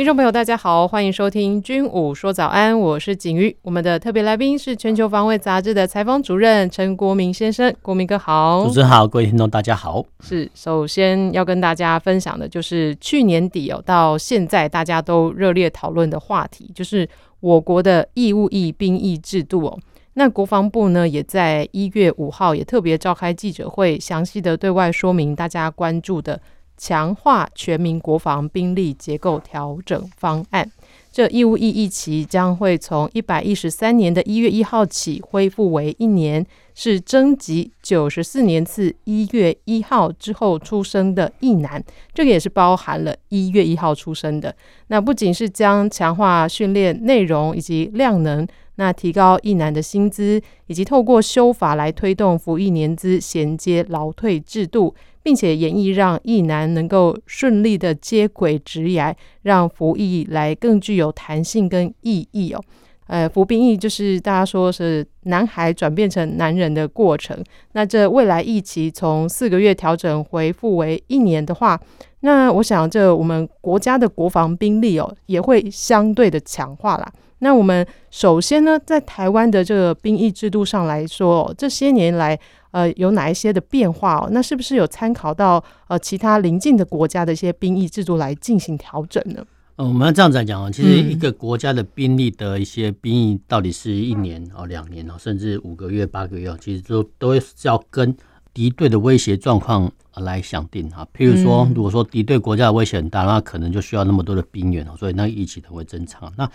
听众朋友，大家好，欢迎收听《军武说早安》，我是景瑜。我们的特别来宾是《全球防卫杂志》的采访主任陈国民先生，国民哥好。主持人好，各位听众大家好。是，首先要跟大家分享的就是去年底哦，到现在大家都热烈讨论的话题，就是我国的义务役兵役制度哦。那国防部呢，也在一月五号也特别召开记者会，详细的对外说明大家关注的。强化全民国防兵力结构调整方案，这义务役役期将会从一百一十三年的一月一号起恢复为一年，是征集九十四年次一月一号之后出生的役男，这个也是包含了一月一号出生的。那不仅是将强化训练内容以及量能，那提高役男的薪资，以及透过修法来推动服役年资衔接劳退制度。并且演绎让役男能够顺利的接轨职涯，让服役来更具有弹性跟意义哦。呃，服兵役就是大家说是男孩转变成男人的过程。那这未来役期从四个月调整回复为一年的话，那我想这我们国家的国防兵力哦也会相对的强化啦。那我们首先呢，在台湾的这个兵役制度上来说，这些年来。呃，有哪一些的变化哦？那是不是有参考到呃其他邻近的国家的一些兵役制度来进行调整呢？呃，我们要这样子来讲啊，其实一个国家的兵力的一些兵役到底是一年哦、两年哦，甚至五个月、八个月，其实都都是要跟敌对的威胁状况来想定哈。譬如说，如果说敌对国家的威胁很大，那可能就需要那么多的兵员哦，所以那一起都会增长。那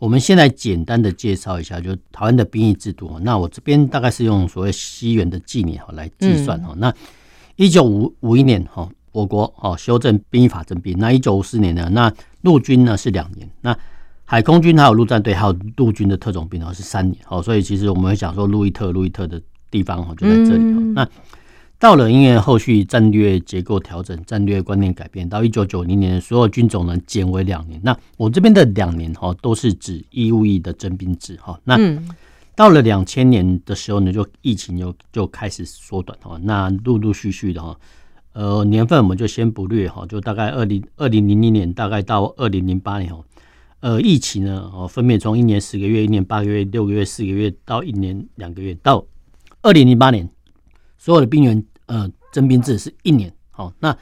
我们现在简单的介绍一下，就台湾的兵役制度。那我这边大概是用所谓西元的纪年哈来计算哈。那一九五五一年哈，我国哦修正兵役法征兵。那一九五四年呢，那陆军呢是两年，那海空军还有陆战队还有陆军的特种兵哦是三年。哦，所以其实我们会讲说路易特路易特的地方哈就在这里。那到了因为后续战略结构调整、战略观念改变，到一九九零年，所有军种呢减为两年。那我这边的两年哈，都是指义务役的征兵制哈。那到了两千年的时候呢，就疫情又就开始缩短哈。那陆陆续续的哈，呃，年份我们就先不略哈，就大概二零二零零零年，大概到二零零八年哦，呃，疫情呢哦，分别从一年十个月、一年八个月、六个月、四个月到一年两个月，到二零零八年。所有的兵员，呃，征兵制是一年。好，那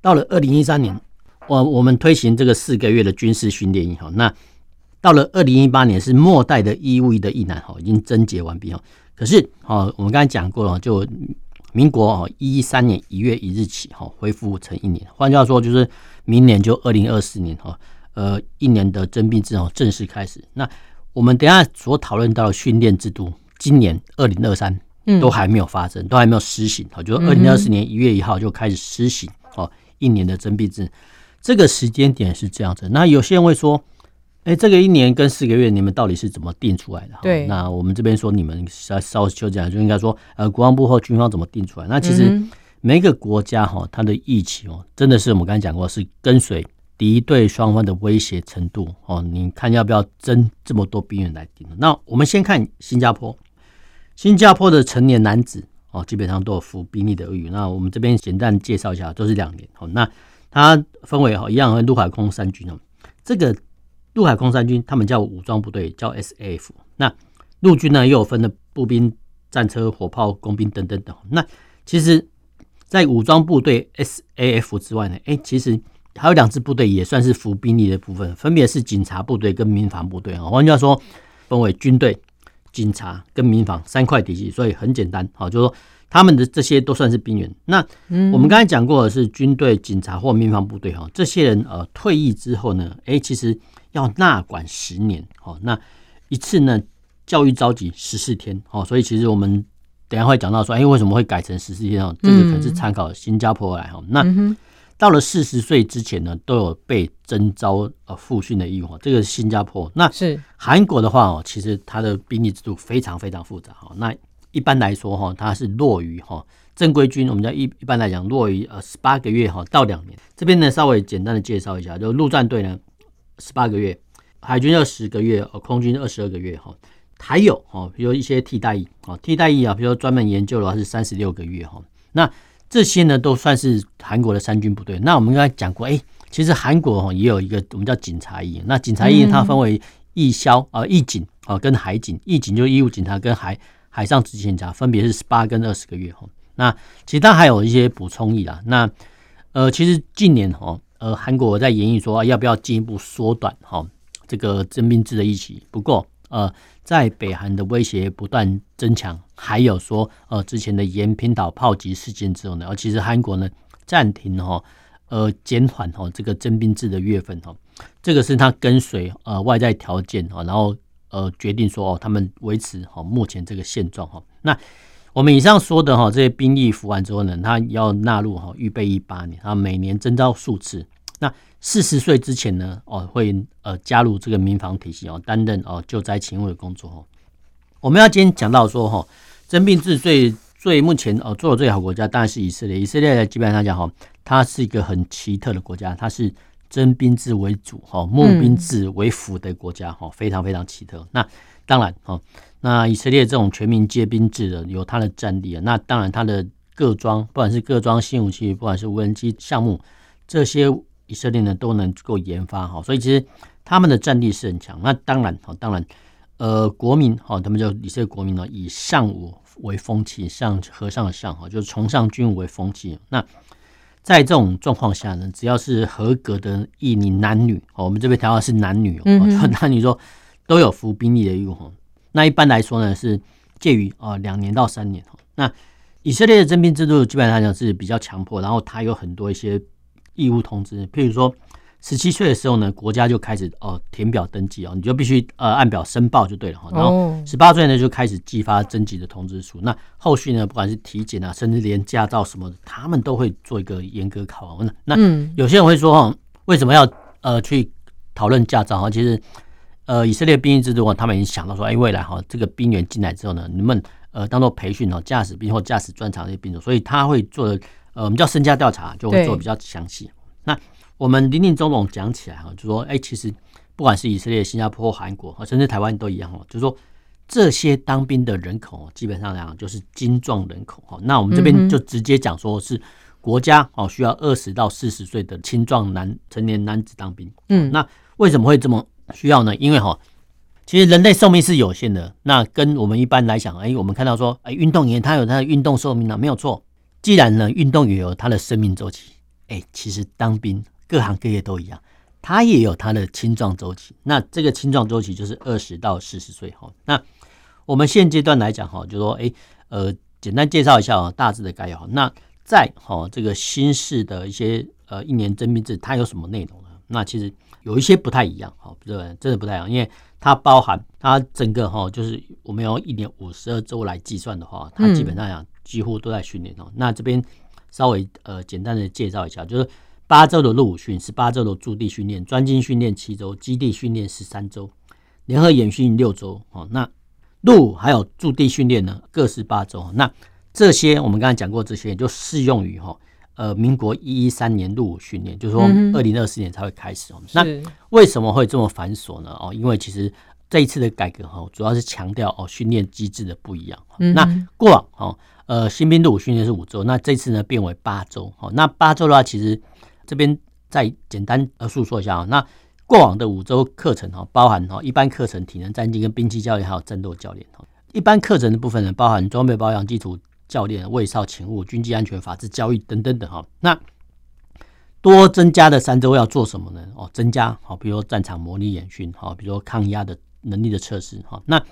到了二零一三年，我我们推行这个四个月的军事训练营。好，那到了二零一八年是末代的义务役的役男，哈，已经征集完毕。哦，可是，哦，我们刚才讲过了，就民国哦一三年一月一日起，哈，恢复成一年。换句话说，就是明年就二零二四年，哈，呃，一年的征兵制哦正式开始。那我们等下所讨论到的训练制度，今年二零二三。都还没有发生，都还没有施行。好，就是二零二四年一月一号就开始施行。哦，一年的征兵制，这个时间点是这样子。那有些人会说，哎，这个一年跟四个月，你们到底是怎么定出来的？对。那我们这边说，你们稍稍微修正，就应该说，呃，国防部或军方怎么定出来？那其实每一个国家哈，它的疫情哦，真的是我们刚才讲过，是跟随敌对双方的威胁程度哦。你看要不要征这么多兵员来定？那我们先看新加坡。新加坡的成年男子哦，基本上都有服兵役的义务。那我们这边简单介绍一下，都是两年。哦，那它分为哦一样，陆海空三军哦。这个陆海空三军，他们叫武装部队，叫 SAF。那陆军呢，又有分的步兵、战车、火炮、工兵等等等。那其实，在武装部队 SAF 之外呢，哎，其实还有两支部队也算是服兵役的部分，分别是警察部队跟民防部队啊。换句话说，分为军队。警察跟民防三块体系，所以很简单，好，就是说他们的这些都算是兵员。那我们刚才讲过的是军队、警察或民防部队，哈，这些人呃退役之后呢，哎，其实要纳管十年，好，那一次呢教育召集十四天，好，所以其实我们等下会讲到说，哎，为什么会改成十四天哦？这个可能是参考新加坡来哈。那到了四十岁之前呢，都有被征召呃复训的义务。这个是新加坡，那是韩国的话哦，其实它的兵役制度非常非常复杂哈。那一般来说哈，它是落于哈正规军，我们叫一一般来讲落于呃十八个月哈到两年。这边呢稍微简单的介绍一下，就陆战队呢十八个月，海军二十个月，呃空军二十二个月哈。还有哈，比如一些替代役啊，替代役啊，比如说专门研究的话是三十六个月哈。那这些呢都算是韩国的三军部队。那我们刚才讲过，哎，其实韩国哈也有一个我们叫警察役。那警察役它分为义消啊、役警啊跟海警。义警就是义务警察跟海海上执勤警察，分别是十八跟二十个月哈。那其他还有一些补充役啦。那呃，其实近年哈，呃，韩国在研议说要不要进一步缩短哈这个征兵制的役期。不过呃。在北韩的威胁不断增强，还有说呃之前的延坪岛炮击事件之后呢，而其实韩国呢暂停哈呃减缓哈这个征兵制的月份哈，这个是他跟随呃外在条件啊，然后呃决定说哦他们维持好目前这个现状哈。那我们以上说的哈这些兵役服完之后呢，他要纳入哈预备役八年，他每年征召数次。那四十岁之前呢，哦，会呃加入这个民防体系哦，担任哦救灾勤务的工作哦。我们要今天讲到说哈，征兵制最最目前哦做的最好国家当然是以色列。以色列基本上讲哈，它是一个很奇特的国家，它是征兵制为主哈，募兵制为辅的国家哈，非常非常奇特。那当然哈，那以色列这种全民皆兵制的有它的战力啊。那当然它的各装，不管是各装新武器，不管是无人机项目这些。以色列呢都能够研发哈，所以其实他们的战力是很强。那当然哈，当然呃，国民哈，他们叫以色列国民呢，以尚武为风气，上和尚的尚哈，就是崇尚军武为风气。那在这种状况下呢，只要是合格的役龄男女，哦我们这边调的是男女，嗯，男女说都有服兵役的义务哈。那一般来说呢，是介于啊两年到三年哈。那以色列的征兵制度基本上讲是比较强迫，然后它有很多一些。义务通知，譬如说，十七岁的时候呢，国家就开始哦填表登记哦，你就必须呃按表申报就对了哈。然后十八岁呢就开始寄发征集的通知书。那后续呢，不管是体检啊，甚至连驾照什么的，他们都会做一个严格考核。那有些人会说哈，为什么要呃去讨论驾照哈？其实呃以色列兵役制度啊，他们已经想到说，哎，未来哈这个兵员进来之后呢，你们呃当做培训哦，驾驶兵或驾驶专长的兵种，所以他会做的。呃，我们叫身家调查，就会做比较详细。那我们林林总总讲起来哈，就说，哎，其实不管是以色列、新加坡、韩国，甚至台湾都一样哦，就是说这些当兵的人口基本上来讲就是精壮人口哈。那我们这边就直接讲说是国家哦需要二十到四十岁的青壮男成年男子当兵。嗯，那为什么会这么需要呢？因为哈，其实人类寿命是有限的。那跟我们一般来讲，哎，我们看到说，哎，运动员他有他的运动寿命啊，没有错。既然呢，运动员有他的生命周期，哎，其实当兵各行各业都一样，他也有他的青壮周期。那这个青壮周期就是二十到四十岁哈。那我们现阶段来讲哈，就说哎，呃，简单介绍一下哦，大致的概要。那在哈这个新式的一些呃一年征兵制，它有什么内容呢？那其实有一些不太一样哈，对，真的不太一样，因为它包含它整个哈，就是我们用一年五十二周来计算的话，它基本上讲。几乎都在训练哦。那这边稍微呃简单的介绍一下，就是八周的陆训，十八周的驻地训练，专精训练七周，基地训练十三周，联合演训六周哦。那陆还有驻地训练呢，各是八周。那这些我们刚才讲过，这些就适用于哈呃民国一一三年入伍训练，就是说二零二四年才会开始哦。那为什么会这么繁琐呢？哦，因为其实这一次的改革哈，主要是强调哦训练机制的不一样。那过往哦。呃，新兵入伍训练是五周，那这次呢变为八周。哦，那八周的话，其实这边再简单呃诉说一下啊。那过往的五周课程哈，包含哈一般课程、体能战技跟兵器教练，还有战斗教练。一般课程的部分呢，包含装备保养、基础教练、卫少勤务、军机安全、法制教育等等等哈。那多增加的三周要做什么呢？哦，增加好，比如说战场模拟演训，好，比如说抗压的能力的测试哈。那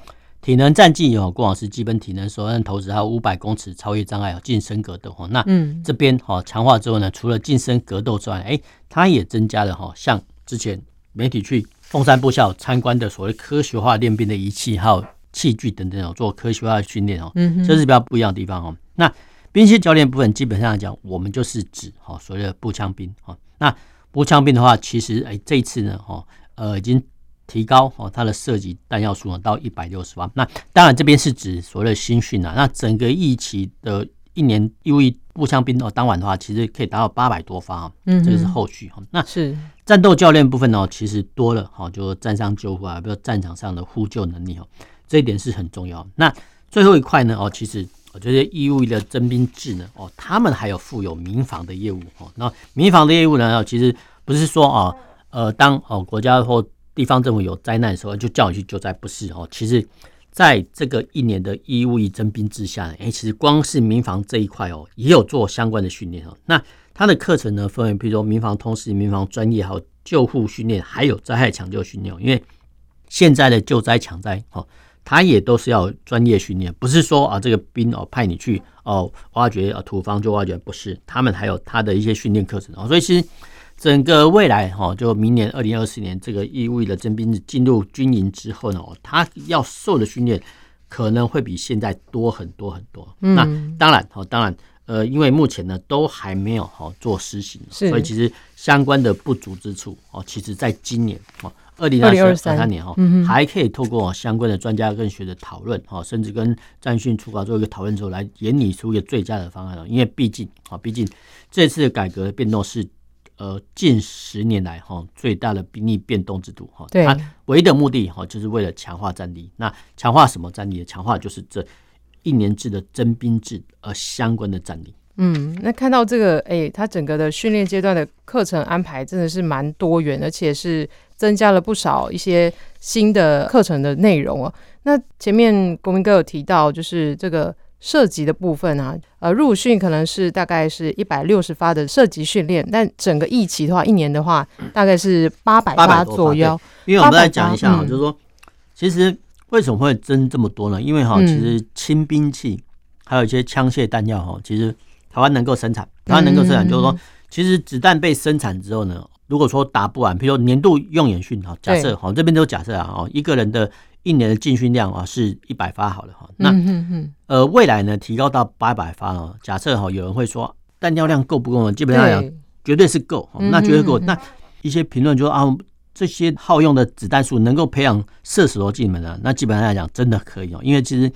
体能战绩有郭老师基本体能、手按投掷，还有五百公尺超越障碍、近身格斗哈。那这边哈强化之后呢，除了近身格斗之外，哎，它也增加了哈，像之前媒体去凤山部校参观的所谓科学化练兵的仪器还有器具等等，做科学化训练哦。这是比较不一样的地方哦。那兵器教练部分基本上来讲，我们就是指哈所谓的步枪兵哈。那步枪兵的话，其实哎这一次呢哈呃已经提高哦它的射击弹药数到一百六十发。那当然这边是指所谓的新训啊。那整个一期的一年义务役步枪兵哦当晚的话，其实可以达到八百多发。嗯，这个是后续哈。那是战斗教练部分呢，其实多了哈，就战伤救护啊，比如战场上的呼救能力哦，这一点是很重要。那最后一块呢哦，其实。这些义务役的征兵制呢，哦，他们还有负有民防的业务哦。那民防的业务呢，其实不是说啊，呃，当哦国家或地方政府有灾难的时候，就叫你去救灾，不是哦。其实在这个一年的义务役征兵制下呢，哎，其实光是民防这一块哦，也有做相关的训练哦。那他的课程呢，分为比如说民防通识、民防专业，还有救护训练，还有灾害抢救训练。因为现在的救灾抢灾哦。他也都是要专业训练，不是说啊这个兵哦派你去哦挖掘啊土方就挖掘，不是，他们还有他的一些训练课程哦，所以其实整个未来哈，就明年二零二四年这个义务役的征兵进入军营之后呢，他要受的训练可能会比现在多很多很多。嗯、那当然哦，当然呃，因为目前呢都还没有好做实行，所以其实相关的不足之处哦，其实在今年哦。二零二三年哈，还可以透过相关的专家跟学者讨论哈，甚至跟战训处啊做一个讨论之后，来研拟出一个最佳的方案了。因为毕竟啊，毕竟这次的改革变动是呃近十年来哈最大的兵力变动制度哈。对，它唯一的目的哈就是为了强化战力。那强化什么战力？强化就是这一年制的征兵制而相关的战力。嗯，那看到这个，哎、欸，他整个的训练阶段的课程安排真的是蛮多元，而且是增加了不少一些新的课程的内容哦。那前面国民哥有提到，就是这个射击的部分啊，呃，入训可能是大概是一百六十发的射击训练，但整个一期的话，一年的话大概是八百发左右。因为我们再讲一下啊，就是说，其实为什么会增这么多呢？因为哈，其实轻兵器还有一些枪械弹药哈，其实。台湾能够生产，台湾能够生产，就是说，其实子弹被生产之后呢，如果说打不完，比如说年度用演训哈，假设哈，这边都假设啊，哦，一个人的一年的进训量啊是一百发好了哈，那呃未来呢提高到八百发哦，假设哈有人会说弹药量够不够呢？基本上讲绝对是够，那绝对够。那一些评论就说啊，这些耗用的子弹数能够培养射手的技能呢？那基本上来讲真的可以哦，因为其实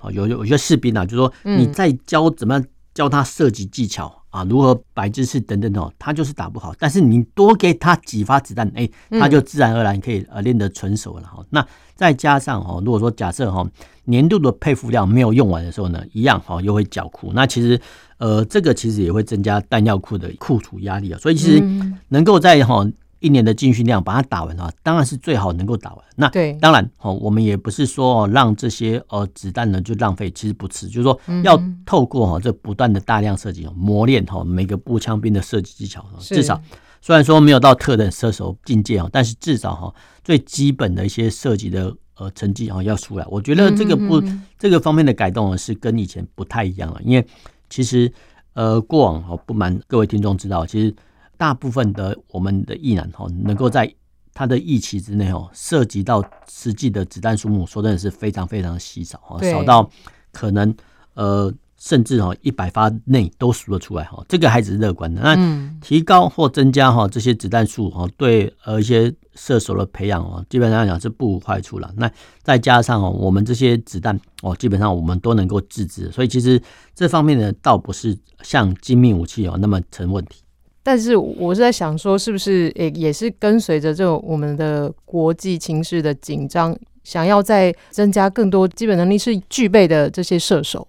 哦有有有些士兵啊，就是说你在教怎么样。教他射击技巧啊，如何摆姿势等等哦，他就是打不好。但是你多给他几发子弹，哎、欸，他就自然而然可以呃练得纯熟了哈。那再加上哦，如果说假设哈年度的配副量没有用完的时候呢，一样哈又会缴库。那其实呃这个其实也会增加弹药库的库存压力啊。所以其实能够在哈。一年的进训量把它打完的话，当然是最好能够打完。那对，当然哦，我们也不是说让这些呃子弹呢就浪费，其实不是，就是说要透过哈这不断的大量射击磨练哈每个步枪兵的射击技巧。至少虽然说没有到特等射手境界啊，但是至少哈最基本的一些射击的呃成绩啊要出来。我觉得这个不这个方面的改动是跟以前不太一样了，因为其实呃过往哦不瞒各位听众知道，其实。大部分的我们的意男哈，能够在他的预期之内哦，涉及到实际的子弹数目，说真的是非常非常的稀少哈，少到可能呃，甚至哈一百发内都数得出来哈，这个还只是乐观的。那提高或增加哈这些子弹数哈，对呃一些射手的培养哦，基本上来讲是不无坏处了。那再加上哦，我们这些子弹哦，基本上我们都能够自制，所以其实这方面呢，倒不是像精密武器哦那么成问题。但是我是在想说，是不是也也是跟随着这种我们的国际情势的紧张，想要再增加更多基本能力是具备的这些射手？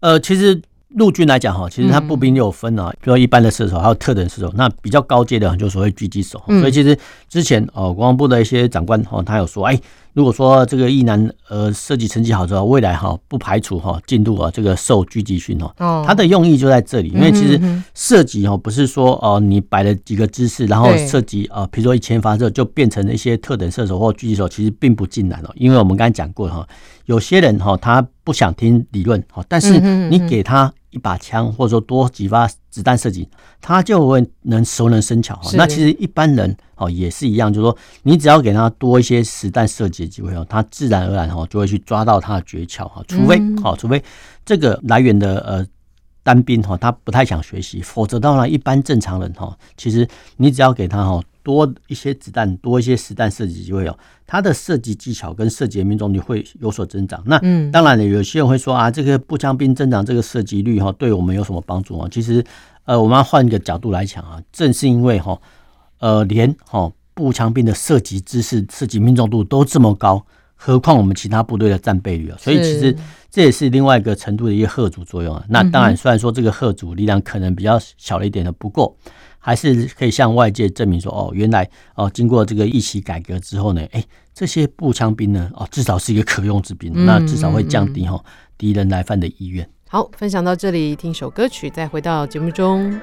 呃，其实。陆军来讲哈，其实他步兵有分啊，比如说一般的射手，还有特等射手。那比较高阶的，就所谓狙击手。所以其实之前哦，国防部的一些长官哦，他有说，哎，如果说这个一男呃射击成绩好之后，未来哈不排除哈进入啊这个受狙击训哦。他的用意就在这里，因为其实射击哦不是说哦你摆了几个姿势，然后射击啊，比如说一千发射就变成了一些特等射手或狙击手，其实并不尽然哦。因为我们刚才讲过哈，有些人哈他不想听理论哈，但是你给他。一把枪，或者说多几发子弹射击，他就会能熟能生巧。那其实一般人哦也是一样，就是说你只要给他多一些实弹射击的机会哦，他自然而然哦就会去抓到他的诀窍哈。除非哦，除非这个来源的呃单兵哈，他不太想学习，否则的话，一般正常人哈，其实你只要给他哈多一些子弹，多一些实弹射击机会哦，它的射击技巧跟射击命中率会有所增长。那当然了，有些人会说啊，这个步枪兵增长这个射击率哈，对我们有什么帮助啊？其实，呃，我们要换一个角度来讲啊，正是因为哈，呃，连哈步枪兵的射击姿势、射击命中度都这么高。何况我们其他部队的战备率啊，所以其实这也是另外一个程度的一个贺阻作用啊。那当然，虽然说这个贺阻力量可能比较小了一点的，不过还是可以向外界证明说，哦，原来哦，经过这个一起改革之后呢，哎，这些步枪兵呢，哦，至少是一个可用之兵，那至少会降低哈敌人来犯的意愿。好，分享到这里，听首歌曲，再回到节目中。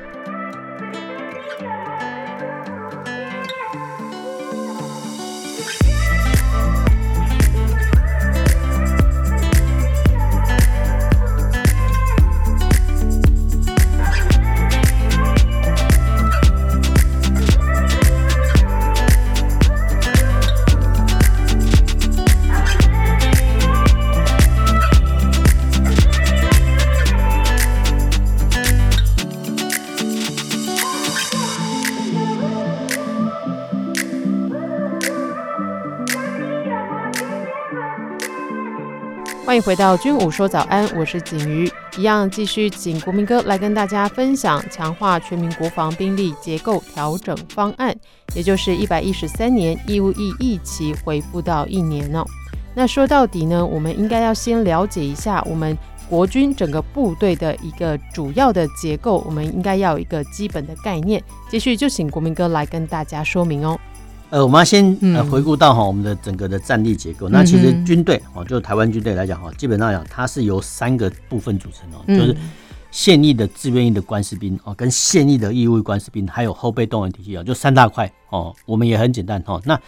回到军武说早安，我是景瑜，一样继续请国民哥来跟大家分享强化全民国防兵力结构调整方案，也就是一百一十三年义务役一期恢复到一年哦。那说到底呢，我们应该要先了解一下我们国军整个部队的一个主要的结构，我们应该要有一个基本的概念。继续就请国民哥来跟大家说明哦。呃，我们要先呃回顾到哈我们的整个的战力结构。嗯、那其实军队哦，就台湾军队来讲哈，基本上讲它是由三个部分组成哦，就是现役的志愿役的官士兵哦，跟现役的义务役官士兵，还有后备动员体系啊，就三大块哦。我们也很简单哈。那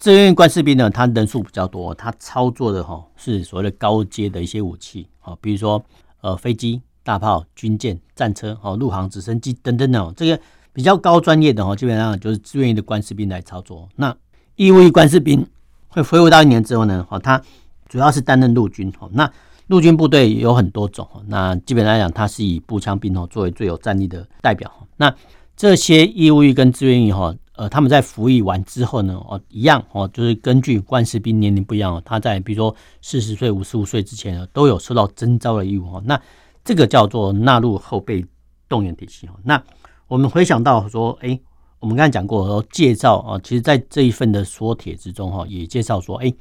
志愿役官士兵呢，它人数比较多，它操作的哈是所谓的高阶的一些武器哦，比如说呃飞机、大炮、军舰、战车、哦陆航直升机等等等这个。比较高专业的哈，基本上就是志愿役的官士兵来操作。那义务役官士兵会恢复到一年之后呢，哈，他主要是担任陆军。哈，那陆军部队有很多种。那基本上来讲，它是以步枪兵哦作为最有战力的代表。那这些义务役跟志愿役哈，呃，他们在服役完之后呢，哦，一样哦，就是根据官士兵年龄不一样哦，他在比如说四十岁、五十五岁之前呢，都有受到征召的义务。哈，那这个叫做纳入后备动员体系。哈，那我们回想到说，哎，我们刚才讲过说介绍啊，其实，在这一份的说帖之中哈，也介绍说，哎，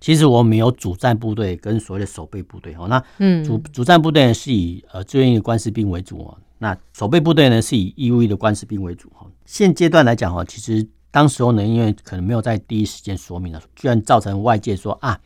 其实我们有主战部队跟所谓的守备部队哈。那嗯，主主战部队呢是以呃志愿役的官士兵为主啊，那守备部队呢是以义务役的官士兵为主哈。现阶段来讲哈，其实当时候呢，因为可能没有在第一时间说明了，居然造成外界说啊。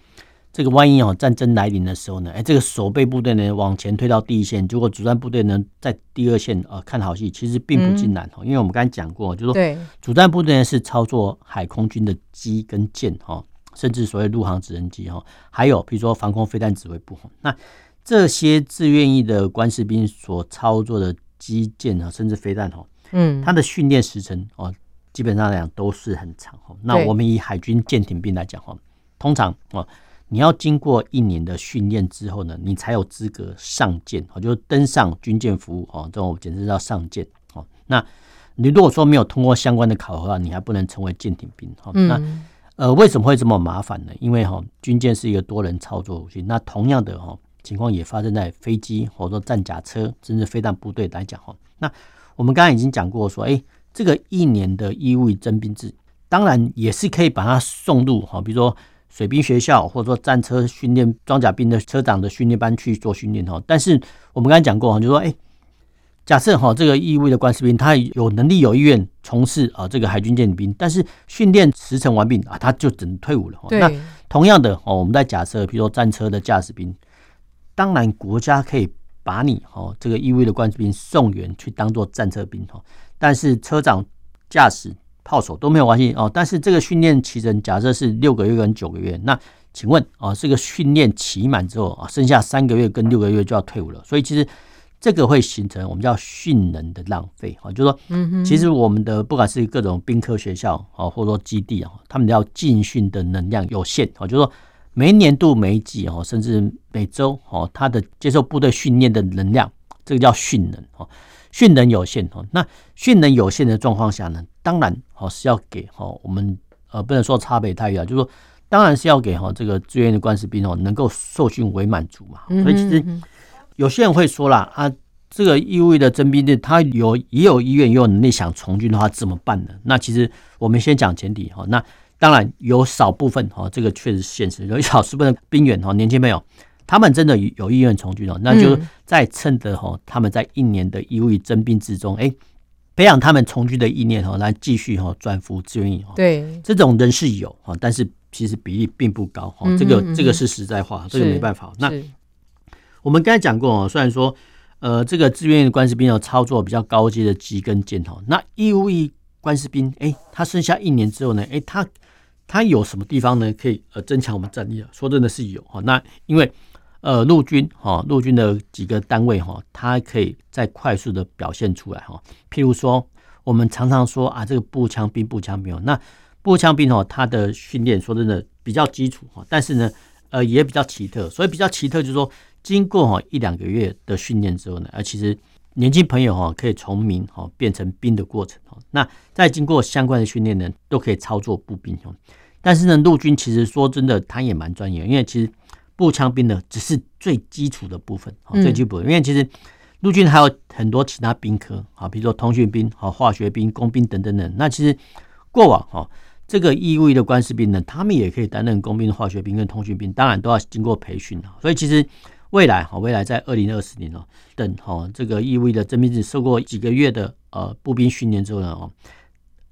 这个万一哦，战争来临的时候呢，哎，这个守备部队呢往前推到第一线，结果主战部队呢在第二线啊、呃、看好戏，其实并不尽然哦。嗯、因为我们刚才讲过，就是说主战部队呢是操作海空军的机跟舰哈，甚至所谓陆航直升机哈，还有比如说防空飞弹指挥部。那这些自愿意的官士兵所操作的机舰啊，甚至飞弹哦，嗯，它的训练时程哦，基本上来讲都是很长哦。那我们以海军舰艇兵来讲哦，通常哦。你要经过一年的训练之后呢，你才有资格上舰，哦，就是登上军舰服务，哦，这种简直叫上舰，哦。那你如果说没有通过相关的考核，你还不能成为舰艇兵，哦。那呃，为什么会这么麻烦呢？因为哈，军舰是一个多人操作武器，那同样的哈情况也发生在飞机或者说战甲车甚至飞弹部队来讲，哈。那我们刚才已经讲过说，哎，这个一年的义务役征兵制，当然也是可以把它送入哈，比如说。水兵学校，或者说战车训练装甲兵的车长的训练班去做训练哈，但是我们刚才讲过哈，就说哎，假设哈这个义务的官士兵他有能力有意愿从事啊这个海军舰艇兵，但是训练时程完毕啊，他就只能退伍了。对那同样的哦，我们在假设，比如说战车的驾驶兵，当然国家可以把你哦这个义务的官士兵送员去当做战车兵哈，但是车长驾驶。炮手都没有关系哦，但是这个训练期程假设是六个月跟九个月，那请问啊，这个训练期满之后啊，剩下三个月跟六个月就要退伍了，所以其实这个会形成我们叫训能的浪费啊，就是说，其实我们的不管是各种兵科学校啊，或者说基地啊，他们要进训的能量有限啊，就是说每年度每一季哦，甚至每周哦，他的接受部队训练的能量这个叫训能哦，训能有限哦。那训能有限的状况下呢，当然哦是要给哦我们呃不能说差别待遇啊，就是说当然是要给哈这个志愿的官士兵哦能够受训为满足嘛。所以其实有些人会说啦啊，这个义务役的征兵队他有也有意愿也有能力想从军的话怎么办呢？那其实我们先讲前提哈，那当然有少部分哈这个确实是现实，有少数部分兵员哈年轻朋友。他们真的有意愿从军哦，那就在趁着哈他们在一年的义务役征兵之中，哎，培养他们从军的意念哈，来继续哈转服志愿役。对，这种人是有哈，但是其实比例并不高哈。这个这个是实在话，这个没办法。那我们刚才讲过哦，虽然说呃这个志愿役的官士兵要操作比较高阶的机跟舰哈，那义务役官士兵哎，他剩下一年之后呢，哎他他有什么地方呢可以呃增强我们战力啊？说真的是有哈，那因为。呃，陆军哈，陆军的几个单位哈，它可以再快速的表现出来哈。譬如说，我们常常说啊，这个步枪兵、步枪兵哦，那步枪兵哦，它的训练说真的比较基础哈，但是呢，呃，也比较奇特。所以比较奇特就是说，经过哈一两个月的训练之后呢，而其实年轻朋友哈可以从民哈变成兵的过程哈。那再经过相关的训练呢，都可以操作步兵哦。但是呢，陆军其实说真的，他也蛮专业，因为其实。步枪兵呢只是最基础的部分，最基础。因为其实陆军还有很多其他兵科，啊，比如说通讯兵、好化学兵、工兵等等等。那其实过往哈，这个义务役的官士兵呢，他们也可以担任工兵、化学兵跟通讯兵，当然都要经过培训。所以其实未来哈，未来在二零二四年哦，等哈这个义务役的征兵制受过几个月的呃步兵训练之后呢哦。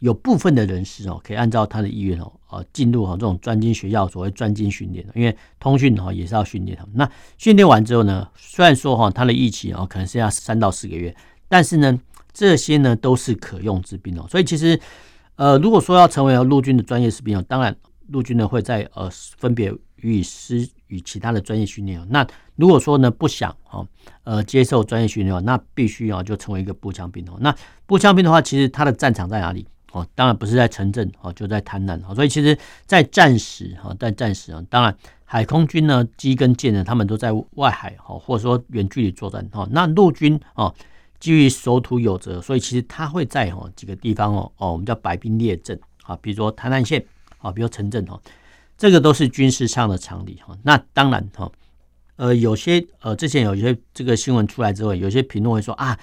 有部分的人士哦，可以按照他的意愿哦，呃，进入哈这种专精学校，所谓专精训练。因为通讯哈也是要训练他们。那训练完之后呢，虽然说哈他的预期哦可能是要三到四个月，但是呢这些呢都是可用之兵哦。所以其实呃如果说要成为陆军的专业士兵哦，当然陆军呢会在呃分别予以施与其他的专业训练哦。那如果说呢不想哈呃接受专业训练哦，那必须要就成为一个步枪兵哦。那步枪兵的话，其实他的战场在哪里？哦，当然不是在城镇哦，就在滩南。所以其实，在战时哈，在战时啊，当然海空军呢，机跟舰呢，他们都在外海哈，或者说远距离作战哈。那陆军啊，基于守土有责，所以其实他会在哈几个地方哦哦，我们叫摆兵列阵啊，比如说滩南县啊，比如城镇哈，这个都是军事上的常理哈。那当然哈，呃，有些呃之前有些这个新闻出来之后，有些评论会说啊。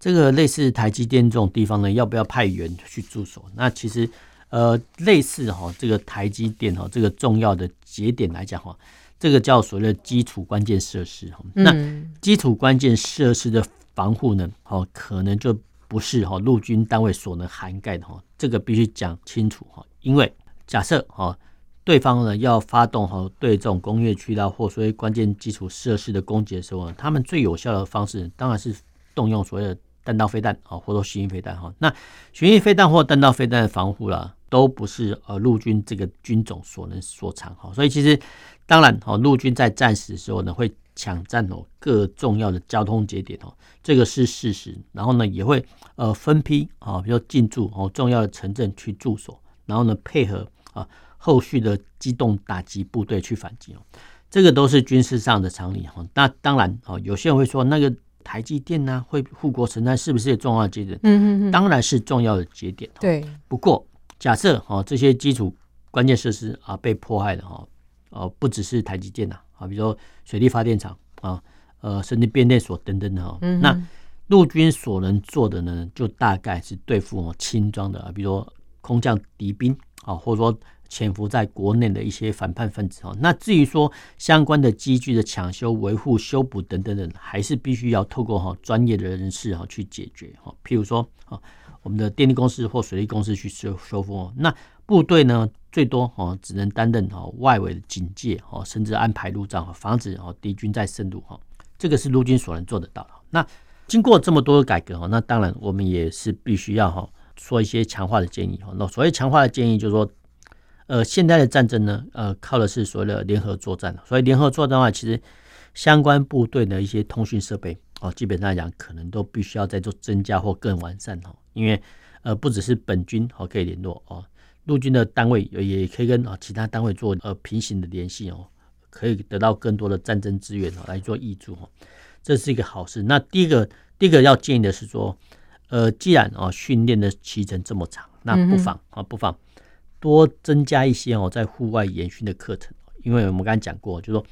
这个类似台积电这种地方呢，要不要派员去驻守？那其实，呃，类似哈，这个台积电哈，这个重要的节点来讲哈，这个叫所谓的基础关键设施哈。那基础关键设施的防护呢，哦，可能就不是哈陆军单位所能涵盖的哈。这个必须讲清楚哈，因为假设哈对方呢要发动哈对这种工业区啦或所谓关键基础设施的攻击的时候，他们最有效的方式当然是动用所谓的。弹道飞弹啊，或者巡弋飞弹哈，那巡弋飞弹或弹道飞弹的防护啦，都不是呃陆军这个军种所能所长哈。所以其实当然哦，陆军在战时的时候呢，会抢占哦各重要的交通节点哦，这个是事实。然后呢，也会呃分批啊，比如进驻哦重要的城镇去驻守，然后呢配合啊后续的机动打击部队去反击哦，这个都是军事上的常理哈。那当然哦，有些人会说那个。台积电呢、啊，会护国神山是不是重要的节点？嗯嗯，当然是重要的节点。对，不过假设哦，这些基础关键设施啊被迫害了哈，哦，不只是台积电呐啊，比如说水力发电厂啊，呃，甚至变电所等等的哈。那陆军所能做的呢，就大概是对付哦轻装的，比如说空降敌兵啊，或者说。潜伏在国内的一些反叛分子哦，那至于说相关的机具的抢修、维护、修补等等等，还是必须要透过哈专业的人士哈去解决哈。譬如说啊，我们的电力公司或水利公司去修修复。那部队呢，最多哦只能担任哈外围的警戒哦，甚至安排路障，防止哦敌军再深入哈。这个是陆军所能做得到的。那经过这么多的改革哈，那当然我们也是必须要哈说一些强化的建议哈。那所谓强化的建议就是说。呃，现代的战争呢，呃，靠的是所谓的联合作战。所以联合作战的话，其实相关部队的一些通讯设备哦，基本上来讲，可能都必须要再做增加或更完善哦。因为呃，不只是本军哦可以联络哦，陆军的单位也可以跟啊其他单位做呃平行的联系哦，可以得到更多的战争资源哦来做挹注哦。这是一个好事。那第一个，第一个要建议的是说，呃，既然哦训练的期程这么长，那不妨啊不妨多增加一些哦在户外研训的课程，因为我们刚才讲过，就是说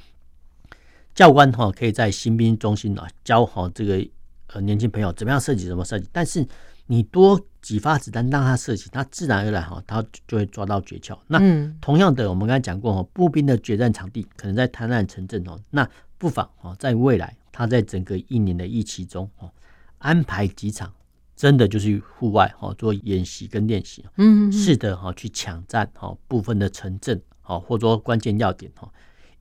教官哈可以在新兵中心啊教好这个呃年轻朋友怎么样设计，怎么设计，但是你多几发子弹让他设计，他自然而然哈他就会抓到诀窍。那同样的，我们刚才讲过哈，步兵的决战场地可能在滩岸城镇哦，那不妨哈在未来他在整个一年的一期中哦安排几场。真的就是户外哈做演习跟练习，嗯，是的哈去抢占哈部分的城镇哈或者说关键要点哈，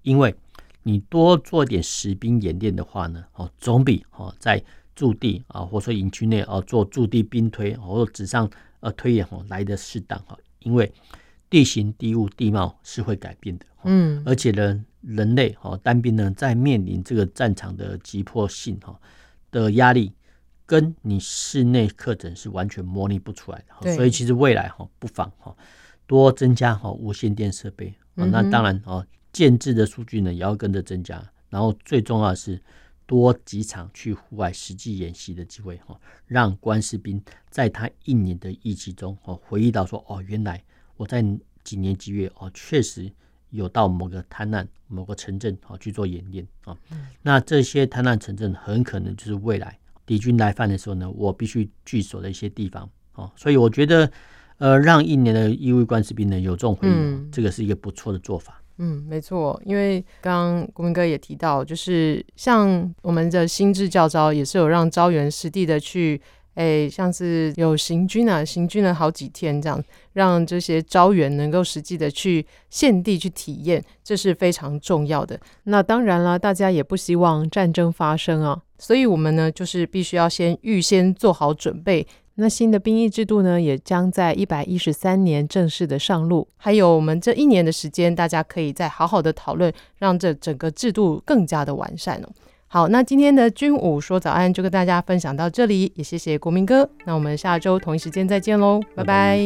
因为你多做点实兵演练的话呢，哦总比哦在驻地啊或者说营区内啊做驻地兵推或者纸上呃推演哦来的适当哈，因为地形地物地貌是会改变的，嗯，而且呢人类哈单兵呢在面临这个战场的急迫性哈的压力。跟你室内课程是完全模拟不出来的，所以其实未来哈不妨哈多增加哈无线电设备，那当然哦建制的数据呢也要跟着增加，然后最重要的是多几场去户外实际演习的机会哈，让关士兵在他一年的役期中哦回忆到说哦原来我在几年几月哦确实有到某个滩岸某个城镇哦去做演练啊，那这些滩岸城镇很可能就是未来。敌军来犯的时候呢，我必须据守的一些地方哦，所以我觉得，呃，让一年的义务官士兵呢有这种回忆，嗯，这个是一个不错的做法。嗯，没错，因为刚刚国民哥也提到，就是像我们的新制教招也是有让招员实地的去。哎，像是有行军啊，行军了好几天这样，让这些招员能够实际的去现地去体验，这是非常重要的。那当然了，大家也不希望战争发生啊，所以我们呢，就是必须要先预先做好准备。那新的兵役制度呢，也将在一百一十三年正式的上路。还有我们这一年的时间，大家可以再好好的讨论，让这整个制度更加的完善哦。好，那今天的军武说早安就跟大家分享到这里，也谢谢国民哥。那我们下周同一时间再见喽，拜拜。